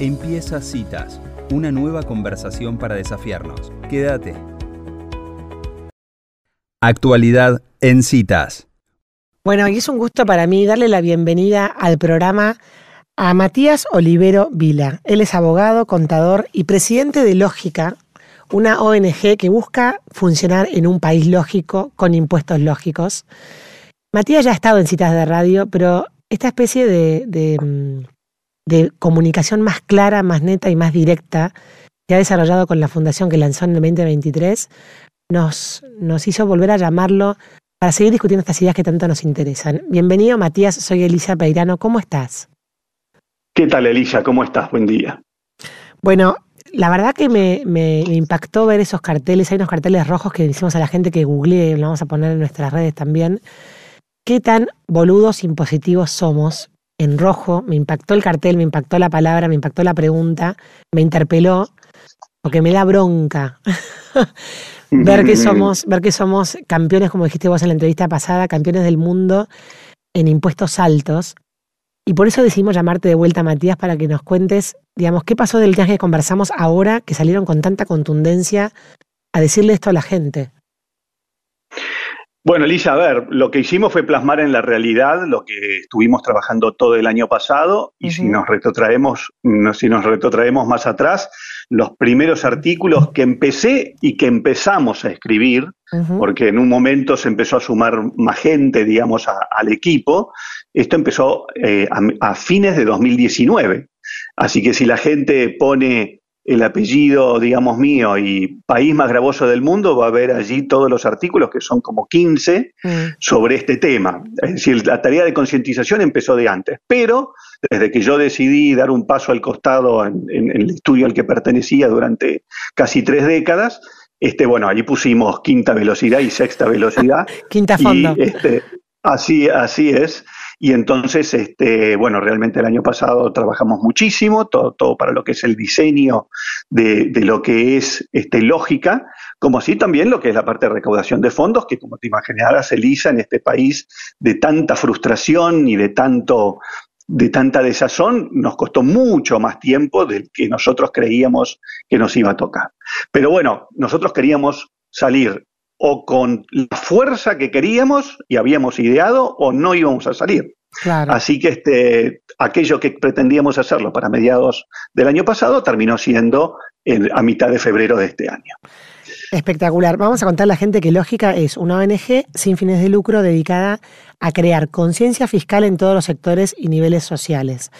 Empieza Citas, una nueva conversación para desafiarnos. Quédate. Actualidad en Citas. Bueno, y es un gusto para mí darle la bienvenida al programa a Matías Olivero Vila. Él es abogado, contador y presidente de Lógica, una ONG que busca funcionar en un país lógico con impuestos lógicos. Matías ya ha estado en citas de radio, pero esta especie de, mm, de comunicación más clara, más neta y más directa que ha desarrollado con la fundación que lanzó en el 2023 nos, nos hizo volver a llamarlo para seguir discutiendo estas ideas que tanto nos interesan. Bienvenido, Matías. Soy Elisa Peirano. ¿Cómo estás? ¿Qué tal, Elisa? ¿Cómo estás? Buen día. Bueno, la verdad que me, impactó ver esos carteles. Hay unos carteles rojos que decimos a la gente que googlee, lo vamos a poner en nuestras redes también. ¿Qué tan boludos impositivos somos? En rojo, me impactó el cartel, me impactó la palabra, me impactó la pregunta, me interpeló, porque me da bronca ver que somos, ver que somos campeones, como dijiste vos en la entrevista pasada, campeones del mundo en impuestos altos. Y por eso decidimos llamarte de vuelta, Matías, para que nos cuentes, digamos, qué pasó del día que conversamos ahora que salieron con tanta contundencia a decirle esto a la gente. Bueno, Elisa, a ver, lo que hicimos fue plasmar en la realidad lo que estuvimos trabajando todo el año pasado y uh -huh. si nos retrotraemos, si nos retrotraemos más atrás, los primeros artículos que empecé y que empezamos a escribir, uh -huh. porque en un momento se empezó a sumar más gente, digamos, a, al equipo, esto empezó eh, a, a fines de 2019. Así que si la gente pone el apellido, digamos, mío y país más gravoso del mundo, va a ver allí todos los artículos, que son como 15, mm. sobre este tema. Es decir, la tarea de concientización empezó de antes, pero desde que yo decidí dar un paso al costado en, en, en el estudio al que pertenecía durante casi tres décadas, este, bueno, allí pusimos quinta velocidad y sexta velocidad. quinta fondo. Y, este, así, así es. Y entonces, este, bueno, realmente el año pasado trabajamos muchísimo, todo, todo para lo que es el diseño de, de, lo que es este, lógica, como así también lo que es la parte de recaudación de fondos, que como te imaginarás, Elisa, en este país de tanta frustración y de tanto de tanta desazón nos costó mucho más tiempo del que nosotros creíamos que nos iba a tocar. Pero bueno, nosotros queríamos salir o con la fuerza que queríamos y habíamos ideado o no íbamos a salir. Claro. Así que este, aquello que pretendíamos hacerlo para mediados del año pasado terminó siendo en, a mitad de febrero de este año. Espectacular. Vamos a contar a la gente que Lógica es una ONG sin fines de lucro dedicada a crear conciencia fiscal en todos los sectores y niveles sociales.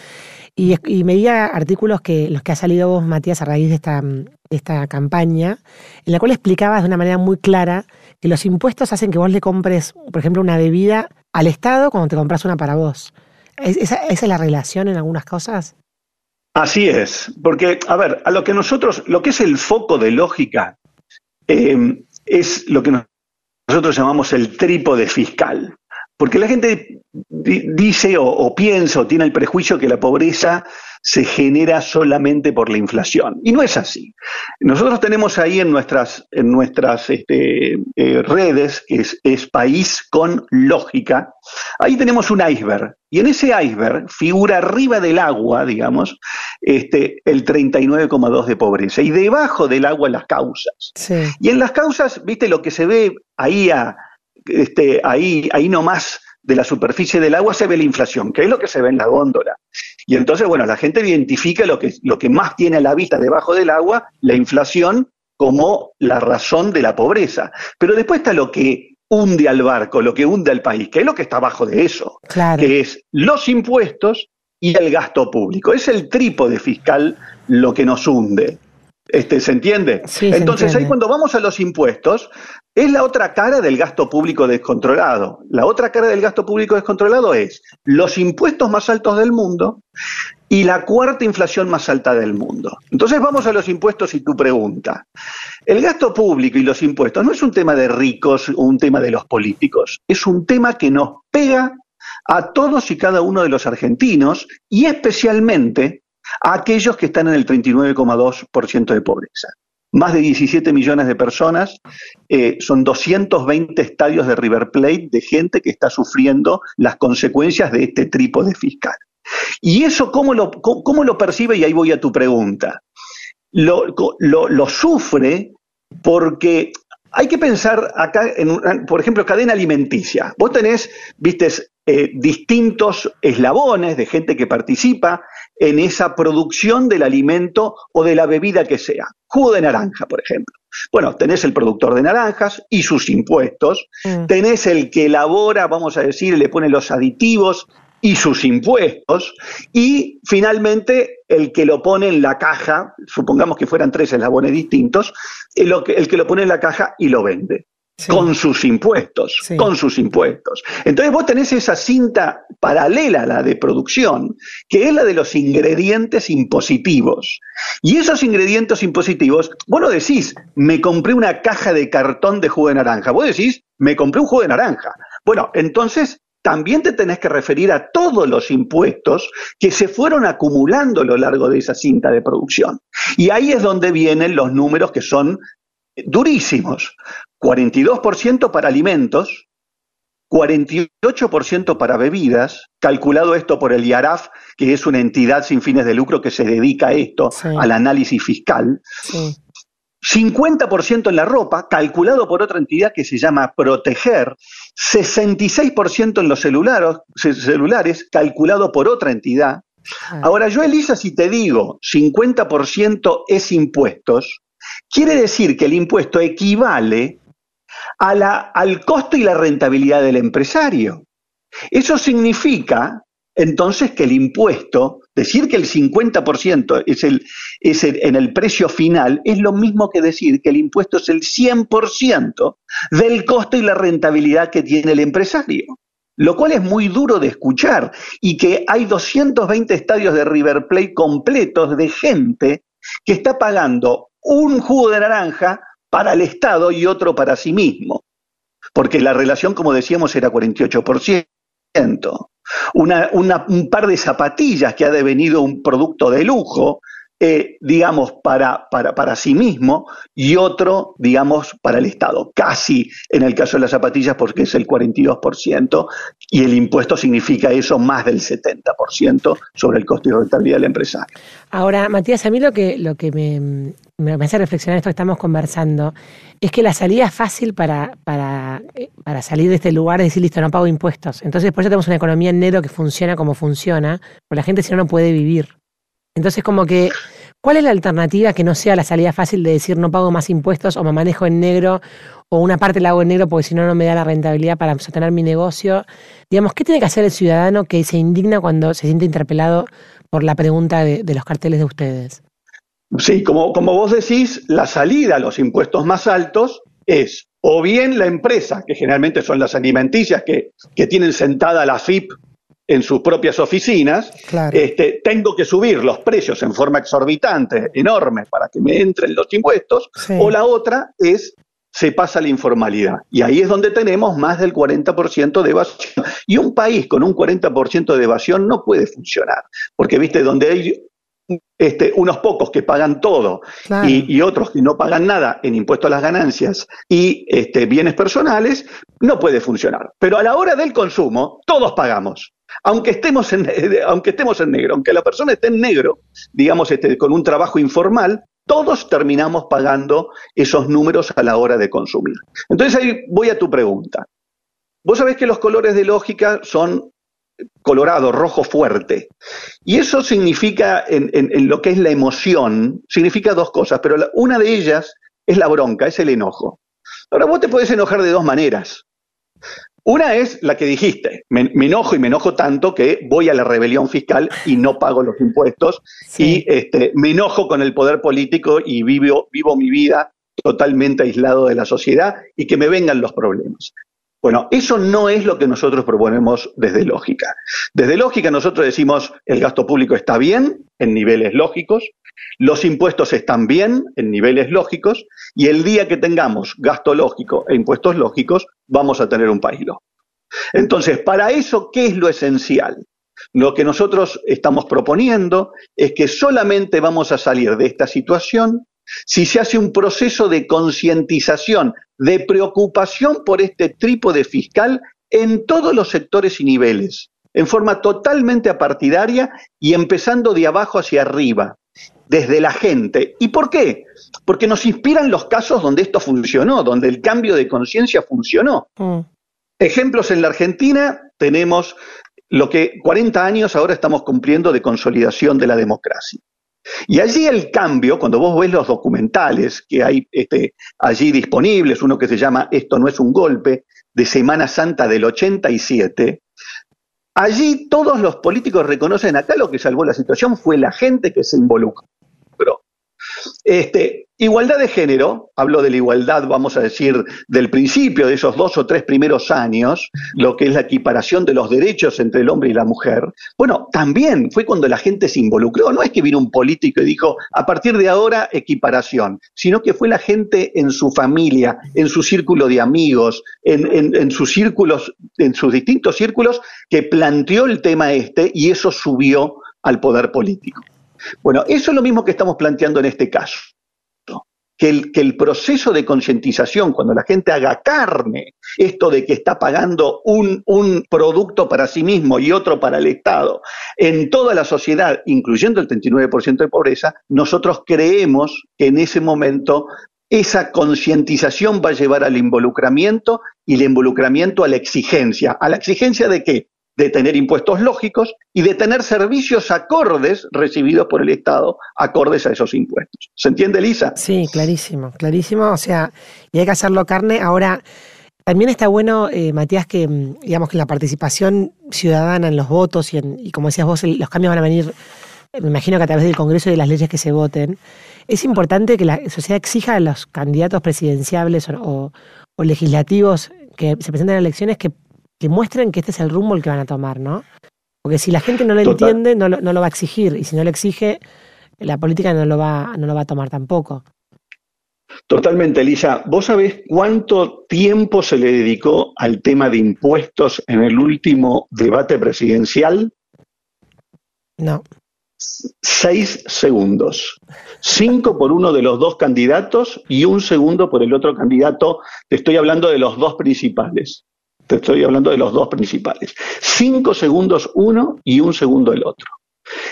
Y, y medía artículos que los que ha salido vos, Matías, a raíz de esta, de esta campaña, en la cual explicabas de una manera muy clara que los impuestos hacen que vos le compres, por ejemplo, una bebida al Estado cuando te compras una para vos. ¿Esa, esa es la relación en algunas cosas? Así es, porque, a ver, a lo que nosotros, lo que es el foco de lógica, eh, es lo que nosotros llamamos el trípode fiscal. Porque la gente dice o, o, piensa o tiene el prejuicio que la pobreza se genera solamente por la inflación. Y no es así. Nosotros tenemos ahí en nuestras, en nuestras este, eh, redes, que es, es País con Lógica, ahí tenemos un iceberg. Y en ese iceberg figura arriba del agua, digamos, este, el 39,2 de pobreza. Y debajo del agua las causas. Sí. Y en las causas, viste, lo que se ve ahí a este, ahí, ahí nomás de la superficie del agua se ve la inflación, que es lo que se ve en la góndola. Y entonces, bueno, la gente identifica lo que, lo que más tiene a la vista debajo del agua, la inflación, como la razón de la pobreza. Pero después está lo que hunde al barco, lo que hunde al país, que es lo que está abajo de eso, claro. que es los impuestos y el gasto público. Es el trípode fiscal lo que nos hunde. Este, ¿Se entiende? Sí, Entonces, se entiende. ahí cuando vamos a los impuestos, es la otra cara del gasto público descontrolado. La otra cara del gasto público descontrolado es los impuestos más altos del mundo y la cuarta inflación más alta del mundo. Entonces vamos a los impuestos y tu pregunta. El gasto público y los impuestos no es un tema de ricos, un tema de los políticos, es un tema que nos pega a todos y cada uno de los argentinos y especialmente a aquellos que están en el 39,2% de pobreza. Más de 17 millones de personas, eh, son 220 estadios de River Plate de gente que está sufriendo las consecuencias de este trípode fiscal. ¿Y eso cómo lo, cómo, lo percibe? Y ahí voy a tu pregunta. Lo, lo, sufre porque hay que pensar acá, en, por ejemplo, cadena alimenticia. Vos tenés, viste, eh, distintos eslabones de gente que participa en esa producción del alimento o de la bebida que sea. Jugo de naranja, por ejemplo. Bueno, tenés el productor de naranjas y sus impuestos, mm. tenés el que elabora, vamos a decir, le pone los aditivos y sus impuestos, y finalmente el que lo pone en la caja, supongamos que fueran tres eslabones distintos, el, el que lo pone en la caja y lo vende con sus impuestos, con sus impuestos. Entonces vos tenés esa cinta paralela a la de producción, que es la de los ingredientes impositivos. Y esos ingredientes impositivos, vos no decís, me compré una caja de cartón de jugo de naranja, vos decís, me compré un jugo de naranja. Bueno, entonces también te tenés que referir a todos los impuestos que se fueron acumulando a lo largo de esa cinta de producción. Y ahí es donde vienen los números que son durísimos. 42% para alimentos, 48% para bebidas, calculado esto por el IARAF, que es una entidad sin fines de lucro que se dedica a esto, al análisis fiscal. 50% en la ropa, calculado por otra entidad que se llama Proteger, 66% en los celulares, celulares, calculado por otra entidad. Ahora yo, Elisa, si te digo 50% es impuestos, quiere decir que el impuesto equivale a la, al costo y la rentabilidad del empresario. Eso significa entonces que el impuesto, decir que el 50% es, el, es en el precio final, es lo mismo que decir que el impuesto es el 100% del costo y la rentabilidad que tiene el empresario. Lo cual es muy duro de escuchar y que hay 220 estadios de River Plate completos de gente que está pagando un jugo de naranja para el Estado y otro para sí mismo. Porque la relación, como decíamos, era 48%. Una, un par de zapatillas que ha devenido un producto de lujo, eh, digamos, para, para, para, sí mismo y otro, digamos, para el Estado. Casi en el caso de las zapatillas porque es el 42% y el impuesto significa eso más del 70% sobre el costo y rentabilidad del empresario. Ahora, Matías, a mí lo que, lo que me, me hace reflexionar esto que estamos conversando, es que la salida fácil para, para, eh, para salir de este lugar es decir, listo, no pago impuestos. Entonces, por eso tenemos una economía en negro que funciona como funciona, porque la gente si no, no puede vivir. Entonces, como que, ¿cuál es la alternativa que no sea la salida fácil de decir no pago más impuestos o me manejo en negro o una parte la hago en negro porque si no, no me da la rentabilidad para sostener mi negocio? Digamos, ¿qué tiene que hacer el ciudadano que se indigna cuando se siente interpelado por la pregunta de los carteles de ustedes? Sí, como, como vos decís, la salida a los impuestos más altos es o bien la empresa, que generalmente son las alimenticias que, que tienen sentada la FIP en sus propias oficinas, este, tengo que subir los precios en forma exorbitante, enorme, para que me entren los impuestos, o la otra es se pasa la informalidad. Y ahí es donde tenemos más del 40% de evasión. Y un país con un 40% de evasión no puede funcionar, porque, viste, donde hay este, unos pocos que pagan todo y, otros que no pagan nada en impuesto a las ganancias y este, bienes personales, no puede funcionar. Pero a la hora del consumo, todos pagamos. Aunque estemos en, aunque estemos en negro, aunque la persona esté en negro, digamos, este, con un trabajo informal, todos terminamos pagando esos números a la hora de consumir. Entonces ahí voy a tu pregunta. Vos sabés que los colores de lógica son colorado, rojo fuerte. Y eso significa, en, lo que es la emoción, significa dos cosas, pero una de ellas es la bronca, es el enojo. Ahora vos te puedes enojar de dos maneras. Una es la que dijiste, me, enojo y me enojo tanto que voy a la rebelión fiscal y no pago los impuestos y este, me enojo con el poder político y vivo, vivo mi vida totalmente aislado de la sociedad y que me vengan los problemas. Bueno, eso no es lo que nosotros proponemos desde lógica. Desde lógica nosotros decimos el gasto público está bien en niveles lógicos, los impuestos están bien en niveles lógicos y el día que tengamos gasto lógico e impuestos lógicos vamos a tener un país lógico. Entonces, para eso, ¿qué es lo esencial? Lo que nosotros estamos proponiendo es que solamente vamos a salir de esta situación si se hace un proceso de concientización, de preocupación por este trípode fiscal en todos los sectores y niveles, en forma totalmente apartidaria y empezando de abajo hacia arriba, desde la gente. ¿Y por qué? Porque nos inspiran los casos donde esto funcionó, donde el cambio de conciencia funcionó. Mm. Ejemplos en la Argentina tenemos lo que 40 años ahora estamos cumpliendo de consolidación de la democracia. Y allí el cambio, cuando vos ves los documentales que hay este, allí disponibles, uno que se llama Esto no es un golpe, de Semana Santa del 87, allí todos los políticos reconocen acá lo que salvó la situación fue la gente que se involucró. Este, igualdad de género, hablo de la igualdad, vamos a decir, del principio, de esos dos o tres primeros años, lo que es la equiparación de los derechos entre el hombre y la mujer. Bueno, también fue cuando la gente se involucró, no es que vino un político y dijo, a partir de ahora, equiparación, sino que fue la gente en su familia, en su círculo de amigos, en, en sus círculos, en sus distintos círculos, que planteó el tema este y eso subió al poder político. Bueno, eso es lo mismo que estamos planteando en este caso. Que el, proceso de concientización, cuando la gente haga carne, esto de que está pagando un, un, producto para sí mismo y otro para el Estado, en toda la sociedad, incluyendo el 39% de pobreza, nosotros creemos que en ese momento esa concientización va a llevar al involucramiento y el involucramiento a la exigencia. ¿A la exigencia de qué? De tener impuestos lógicos y de tener servicios acordes recibidos por el Estado, acordes a esos impuestos. ¿Se entiende, Lisa? Sí, clarísimo, clarísimo. O sea, y hay que hacerlo carne. Ahora, también está bueno, eh, Matías, que mm, digamos que la participación ciudadana en los votos y, en, y como decías vos, los cambios van a venir, me imagino que a través del Congreso y de las leyes que se voten. Es importante que la sociedad exija a los candidatos presidenciables o, o legislativos que se presenten a elecciones que que muestren que este es el rumbo el que van a tomar, ¿no? Porque si la gente no lo entiende, no lo, no lo, va a exigir. Y si no lo exige, la política no lo va, no lo va a tomar tampoco. Totalmente, Elisa. ¿Vos sabés cuánto tiempo se le dedicó al tema de impuestos en el último debate presidencial? No. Seis segundos. Cinco por uno de los dos candidatos y un segundo por el otro candidato. Te estoy hablando de los dos principales. Te estoy hablando de los dos principales. Cinco segundos uno y un segundo el otro.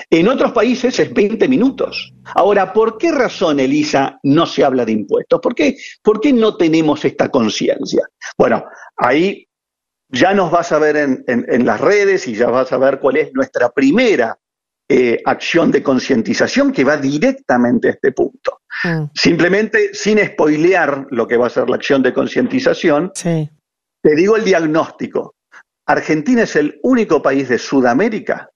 En otros países es 20 minutos. Ahora, ¿por qué razón, Elisa, no se habla de impuestos? ¿Por qué, ¿Por qué no tenemos esta conciencia? Bueno, ahí ya nos vas a ver en, las redes y ya vas a ver cuál es nuestra primera eh, acción de concientización que va directamente a este punto. Mm. Simplemente, sin spoilear lo que va a ser la acción de concientización, sí. Te digo el diagnóstico. Argentina es el único país de Sudamérica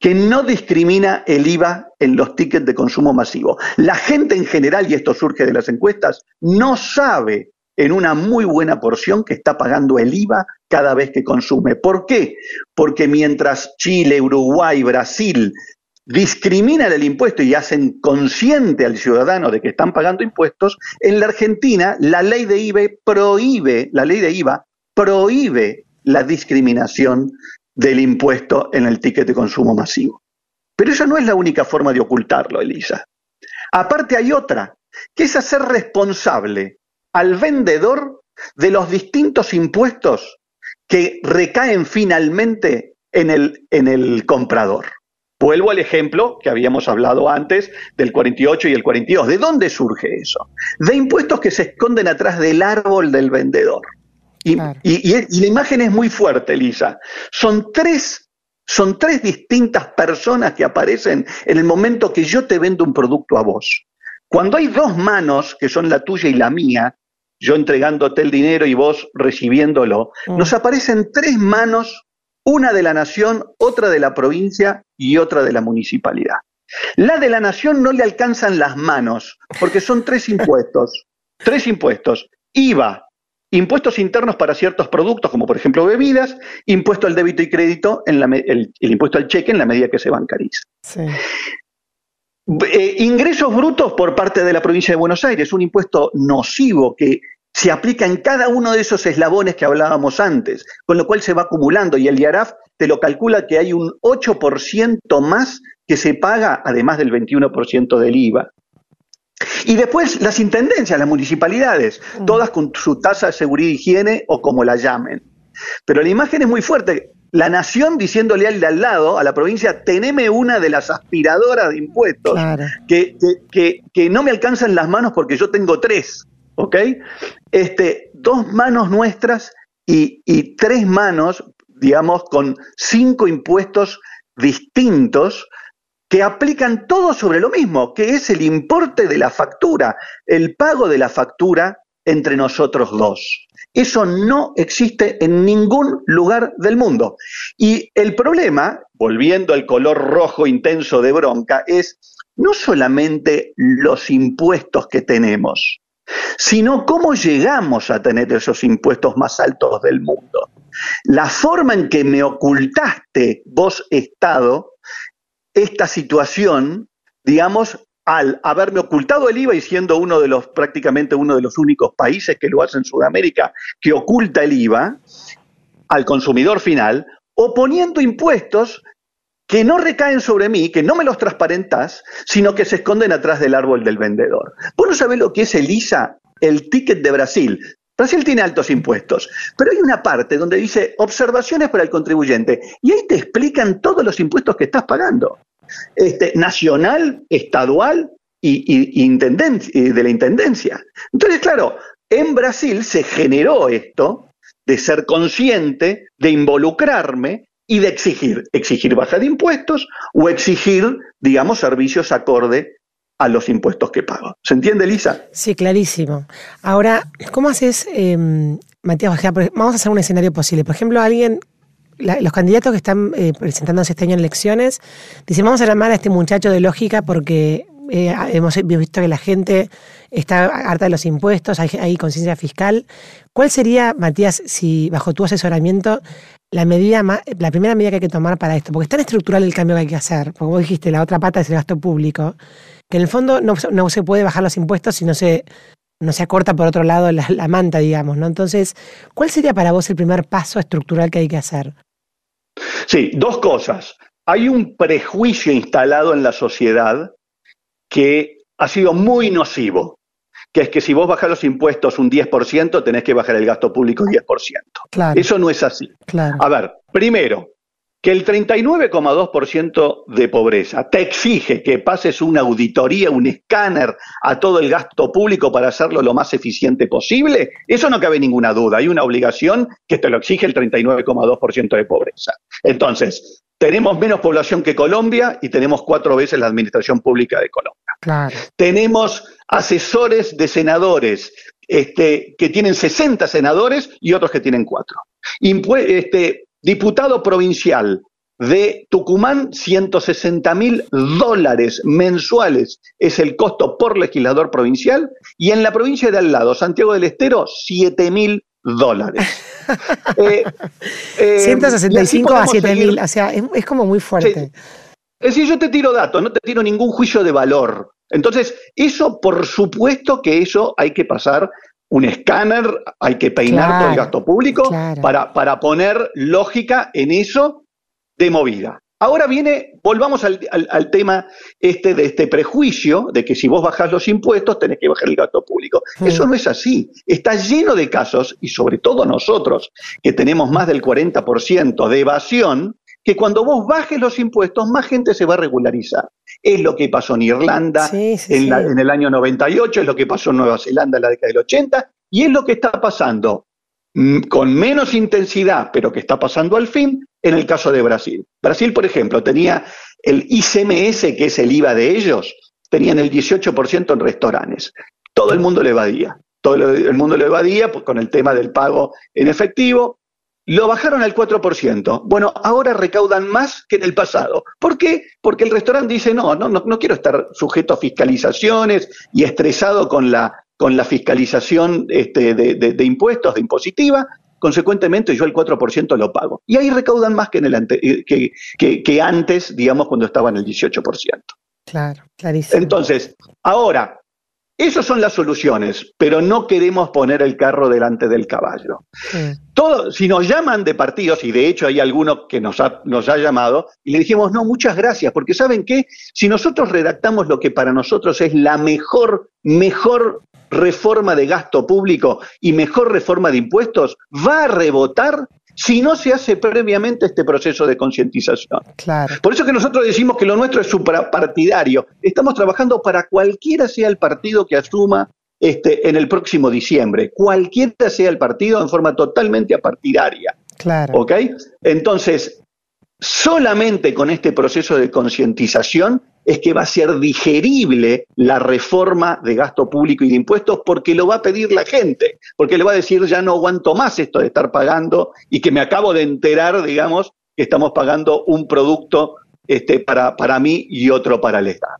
que no discrimina el IVA en los tickets de consumo masivo. La gente en general, y esto surge de las encuestas, no sabe en una muy buena porción que está pagando el IVA cada vez que consume. ¿Por qué? Porque mientras Chile, Uruguay, Brasil discriminan el impuesto y hacen consciente al ciudadano de que están pagando impuestos, en la Argentina la ley de IVA prohíbe, la ley de IVA prohíbe la discriminación del impuesto en el ticket de consumo masivo. Pero esa no es la única forma de ocultarlo, Elisa. Aparte hay otra, que es hacer responsable al vendedor de los distintos impuestos que recaen finalmente en el, comprador. Vuelvo al ejemplo que habíamos hablado antes del 48 y el 42. ¿De dónde surge eso? De impuestos que se esconden atrás del árbol del vendedor. Y, la imagen es muy fuerte, Elisa. Son tres, son tres distintas personas que aparecen en el momento que yo te vendo un producto a vos. Cuando hay dos manos, que son la tuya y la mía, yo entregándote el dinero y vos recibiéndolo, mm. nos aparecen tres manos, una de la nación, otra de la provincia y otra de la municipalidad. La de la nación no le alcanzan las manos, porque son tres impuestos. tres impuestos. IVA, impuestos internos para ciertos productos, como por ejemplo bebidas, impuesto al débito y crédito, en el, impuesto al cheque en la medida que se bancariza. Eh, ingresos brutos por parte de la provincia de Buenos Aires, un impuesto nocivo que se aplica en cada uno de esos eslabones que hablábamos antes, con lo cual se va acumulando y el IARAF te lo calcula que hay un 8% más que se paga, además del 21% del IVA. Y después las intendencias, las municipalidades, mm. todas con su tasa de seguridad y higiene o como la llamen. Pero la imagen es muy fuerte. la nación diciéndole al de al lado, a la provincia, teneme una de las aspiradoras de impuestos que, que, no me alcanzan las manos porque yo tengo tres, ¿ok? Este, dos manos nuestras y, y tres manos, digamos, con cinco impuestos distintos que aplican todo sobre lo mismo, que es el importe de la factura, el pago de la factura entre nosotros dos. Eso no existe en ningún lugar del mundo. Y el problema, volviendo al color rojo intenso de bronca, es no solamente los impuestos que tenemos, sino cómo llegamos a tener esos impuestos más altos del mundo. La forma en que me ocultaste, vos Estado, esta situación, digamos, al haberme ocultado el IVA y siendo uno de los, prácticamente uno de los únicos países que lo hace en Sudamérica, que oculta el IVA al consumidor final, o poniendo impuestos que no recaen sobre mí, que no me los transparentas, sino que se esconden atrás del árbol del vendedor. Vos no sabés lo que es el ISA, el ticket de Brasil. Brasil tiene altos impuestos, pero hay una parte donde dice observaciones para el contribuyente y ahí te explican todos los impuestos que estás pagando. Este, nacional, estadual y, de la intendencia. Entonces, claro, en Brasil se generó esto de ser consciente, de involucrarme y de exigir, exigir baja de impuestos o exigir, digamos, servicios acorde a los impuestos que pago. ¿Se entiende, Lisa? Sí, clarísimo. Ahora, ¿cómo haces, em, Matías? Vamos a hacer un escenario posible. Por ejemplo, alguien los candidatos que están eh, presentándose este año en elecciones dicen, vamos a llamar a este muchacho de lógica porque eh, hemos visto que la gente está harta de los impuestos, hay, conciencia fiscal. ¿Cuál sería, Matías, si bajo tu asesoramiento, la medida la primera medida que hay que tomar para esto? Porque es tan estructural el cambio que hay que hacer. Porque vos dijiste, la otra pata es el gasto público, que en el fondo no, se puede bajar los impuestos si no se, no se acorta por otro lado la, la, manta, digamos, ¿no? Entonces, ¿cuál sería para vos el primer paso estructural que hay que hacer? Sí, dos cosas. Hay un prejuicio instalado en la sociedad que ha sido muy nocivo, que es que si vos bajás los impuestos un 10%, tenés que bajar el gasto público un 10%. Eso no es así. A ver, primero, que el 39,2% de pobreza te exige que pases una auditoría, un escáner a todo el gasto público para hacerlo lo más eficiente posible, eso no cabe ninguna duda. Hay una obligación que te lo exige el 39,2% de pobreza. Entonces, tenemos menos población que Colombia y tenemos cuatro veces la administración pública de Colombia. Tenemos asesores de senadores este, que tienen 60 senadores y otros que tienen cuatro. este, Diputado provincial de Tucumán, 160 mil dólares mensuales es el costo por legislador provincial. Y en la provincia de al lado, Santiago del Estero, 7 mil dólares. 165 eh, eh, a 7 mil, o sea, es, como muy fuerte. Es decir, yo te tiro datos, no te tiro ningún juicio de valor. Entonces, eso, por supuesto que eso hay que pasar un escáner, hay que peinar todo el gasto público para, para, poner lógica en eso de movida. Ahora viene, volvamos al, tema este de este prejuicio de que si vos bajás los impuestos tenés que bajar el gasto público. Eso no es así. Está lleno de casos, y sobre todo nosotros, que tenemos más del 40% de evasión, que cuando vos bajes los impuestos, más gente se va a regularizar. Es lo que pasó en Irlanda en, el año 98, es lo que pasó en Nueva Zelanda en la década del 80, y es lo que está pasando mm, con menos intensidad, pero que está pasando al fin, en el caso de Brasil. Brasil, por ejemplo, tenía el ICMS, que es el IVA de ellos, tenían el 18% en restaurantes. Todo el mundo le evadía. Todo el mundo le evadía pues, con el tema del pago en efectivo. Lo bajaron al 4%. Bueno, ahora recaudan más que en el pasado. ¿Por qué? Porque el restaurante dice, no, no, no, quiero estar sujeto a fiscalizaciones y estresado con la, con la fiscalización este, de, impuestos, de impositiva. Consecuentemente, yo el 4% lo pago. Y ahí recaudan más que, en el que, que, que antes, digamos, cuando estaban el 18%. Claro, clarísimo. Entonces, ahora, esas son las soluciones, pero no queremos poner el carro delante del caballo. Todo, si nos llaman de partidos, y de hecho hay alguno que nos ha, nos ha llamado, y le dijimos, no, muchas gracias, porque ¿saben qué? Si nosotros redactamos lo que para nosotros es la mejor, mejor reforma de gasto público y mejor reforma de impuestos, va a rebotar si no se hace previamente este proceso de concientización. Claro. Por eso que nosotros decimos que lo nuestro es suprapartidario. Estamos trabajando para cualquiera sea el partido que asuma este, en el próximo diciembre, cualquiera sea el partido en forma totalmente apartidaria. Claro. ¿Ok? Entonces, solamente con este proceso de concientización es que va a ser digerible la reforma de gasto público y de impuestos porque lo va a pedir la gente, porque le va a decir ya no aguanto más esto de estar pagando y que me acabo de enterar, digamos, que estamos pagando un producto este, para, para mí y otro para el Estado.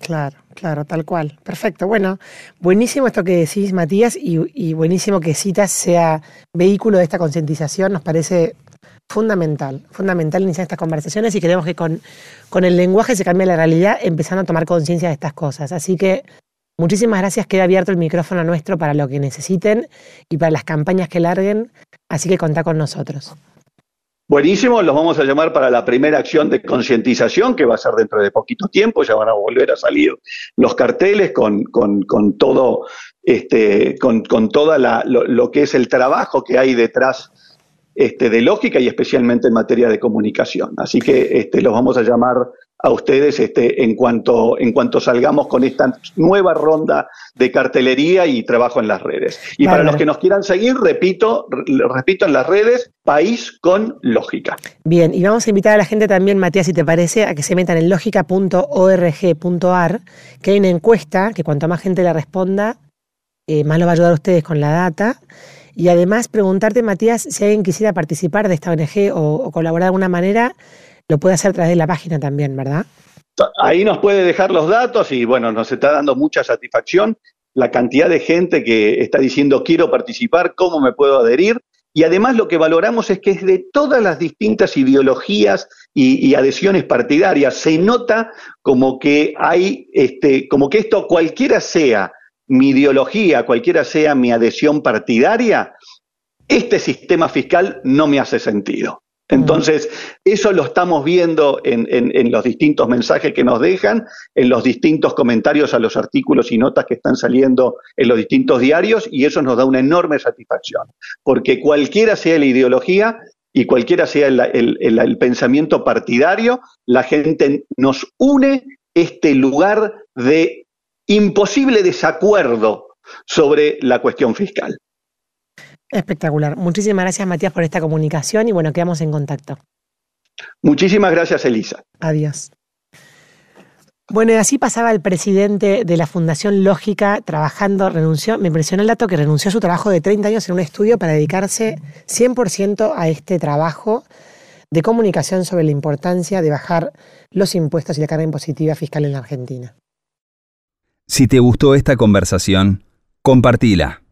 Claro, claro, tal cual. Perfecto. Bueno, buenísimo esto que decís, Matías, y, y buenísimo que Citas sea vehículo de esta concientización. Nos parece fundamental, fundamental iniciar estas conversaciones y queremos que con, con el lenguaje se cambie la realidad empezando a tomar conciencia de estas cosas. Así que muchísimas gracias, queda abierto el micrófono nuestro para lo que necesiten y para las campañas que larguen, así que contá con nosotros. Buenísimo, los vamos a llamar para la primera acción de concientización que va a ser dentro de poquito tiempo, ya van a volver a salir los carteles con, con, con todo, este, con, con toda la, lo, lo, que es el trabajo que hay detrás este, de lógica y especialmente en materia de comunicación. Así que este, los vamos a llamar a ustedes este, en, cuanto, en cuanto salgamos con esta nueva ronda de cartelería y trabajo en las redes. Y para los que nos quieran seguir, repito, repito en las redes, País con Lógica. Bien, y vamos a invitar a la gente también, Matías, si te parece, a que se metan en lógica.org.ar, que hay una encuesta que cuanto más gente la responda, eh, más lo va a ayudar a ustedes con la data. Y además preguntarte, Matías, si alguien quisiera participar de esta ONG o, colaborar de alguna manera, lo puede hacer a través de la página también, ¿verdad? Ahí nos puede dejar los datos y bueno, nos está dando mucha satisfacción la cantidad de gente que está diciendo quiero participar, cómo me puedo adherir. Y además lo que valoramos es que es de todas las distintas ideologías y, y adhesiones partidarias. Se nota como que hay, este, como que esto cualquiera sea mi ideología, cualquiera sea mi adhesión partidaria, este sistema fiscal no me hace sentido. Entonces, eso lo estamos viendo en, en, en, los distintos mensajes que nos dejan, en los distintos comentarios a los artículos y notas que están saliendo en los distintos diarios, y eso nos da una enorme satisfacción, porque cualquiera sea la ideología y cualquiera sea el, el, el, el pensamiento partidario, la gente nos une este lugar de imposible desacuerdo sobre la cuestión fiscal. Espectacular. Muchísimas gracias, Matías, por esta comunicación y bueno, quedamos en contacto. Muchísimas gracias, Elisa. Adiós. Bueno, y así pasaba el presidente de la Fundación Lógica trabajando, renunció, me impresionó el dato que renunció a su trabajo de 30 años en un estudio para dedicarse 100% a este trabajo de comunicación sobre la importancia de bajar los impuestos y la carga impositiva fiscal en la Argentina. Si te gustó esta conversación, compartila